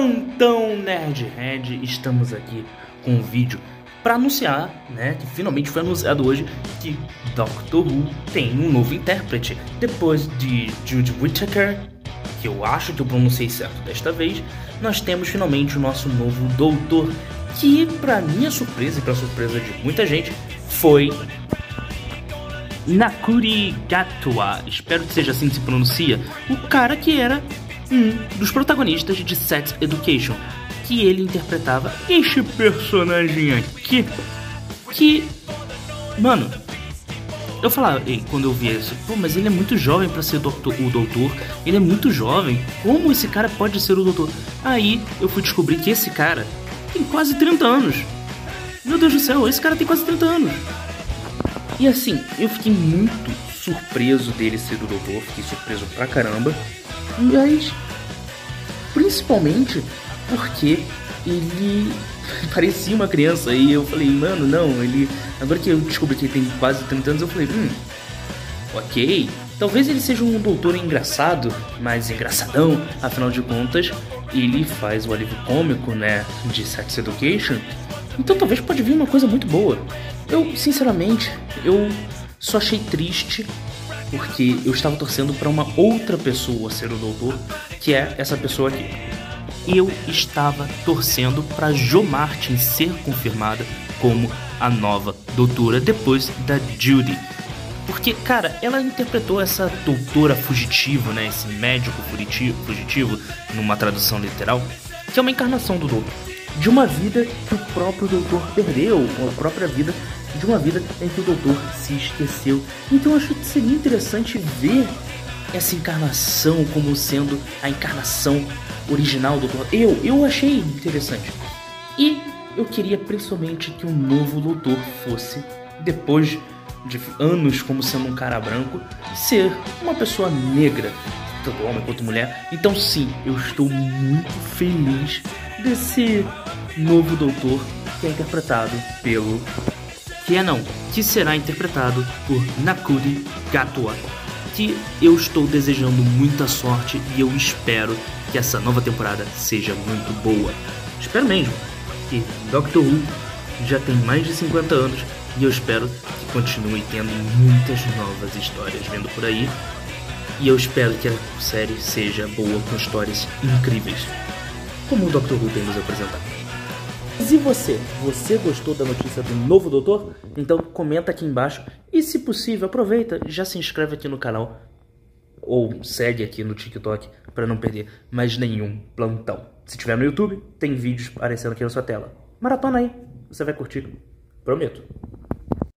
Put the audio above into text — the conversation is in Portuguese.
Plantão Nerdhead, estamos aqui com um vídeo para anunciar, né, que finalmente foi anunciado hoje que Doctor Who tem um novo intérprete. Depois de Jude Whittaker, que eu acho que eu pronunciei certo desta vez, nós temos finalmente o nosso novo doutor, que para minha surpresa e para surpresa de muita gente, foi Nakuri Gatwa, espero que seja assim que se pronuncia, o cara que era um dos protagonistas de Sex Education, que ele interpretava este personagem aqui, que, mano, eu falava, quando eu vi isso, pô, mas ele é muito jovem para ser doutor, o doutor, ele é muito jovem, como esse cara pode ser o doutor? Aí eu fui descobrir que esse cara tem quase 30 anos. Meu Deus do céu, esse cara tem quase 30 anos. E assim, eu fiquei muito surpreso dele ser o doutor, fiquei surpreso pra caramba. Mas principalmente porque ele parecia uma criança e eu falei, mano, não, ele. Agora que eu descobri que ele tem quase 30 anos, eu falei, hum, ok. Talvez ele seja um doutor engraçado, mas engraçadão, afinal de contas, ele faz o alívio cômico, né, de Sex Education. Então talvez pode vir uma coisa muito boa. Eu, sinceramente, eu só achei triste porque eu estava torcendo para uma outra pessoa ser o doutor, que é essa pessoa aqui. Eu estava torcendo para Jo Martin ser confirmada como a nova doutora depois da Judy. Porque, cara, ela interpretou essa doutora fugitiva, né? Esse médico fugitivo, fugitivo, numa tradução literal, que é uma encarnação do doutor. De uma vida que o próprio doutor perdeu, a própria vida de uma vida em que o doutor se esqueceu. Então eu acho que seria interessante ver essa encarnação como sendo a encarnação original do doutor. Eu, eu achei interessante. E eu queria principalmente que um novo doutor fosse, depois de anos como sendo um cara branco, ser uma pessoa negra, tanto homem quanto mulher. Então sim, eu estou muito feliz desse novo doutor que é interpretado pelo que é não, que será interpretado por Nakuri Gatwa, que eu estou desejando muita sorte e eu espero que essa nova temporada seja muito boa. Espero mesmo, que Doctor Who já tem mais de 50 anos e eu espero que continue tendo muitas novas histórias vindo por aí. E eu espero que a série seja boa com histórias incríveis, como o Doctor Who tem nos apresentado. E você? Você gostou da notícia do novo doutor? Então comenta aqui embaixo e se possível aproveita, já se inscreve aqui no canal ou segue aqui no TikTok para não perder mais nenhum plantão. Se tiver no YouTube, tem vídeos aparecendo aqui na sua tela. Maratona aí, você vai curtir, prometo.